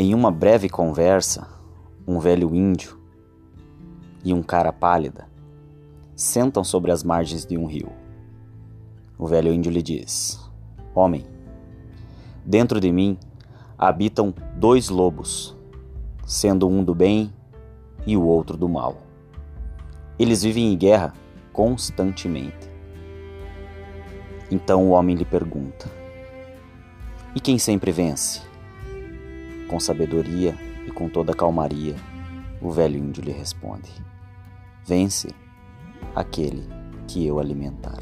Em uma breve conversa, um velho índio e um cara pálida sentam sobre as margens de um rio. O velho índio lhe diz: Homem, dentro de mim habitam dois lobos, sendo um do bem e o outro do mal. Eles vivem em guerra constantemente. Então o homem lhe pergunta: E quem sempre vence? Com sabedoria e com toda calmaria, o velho índio lhe responde: Vence aquele que eu alimentar.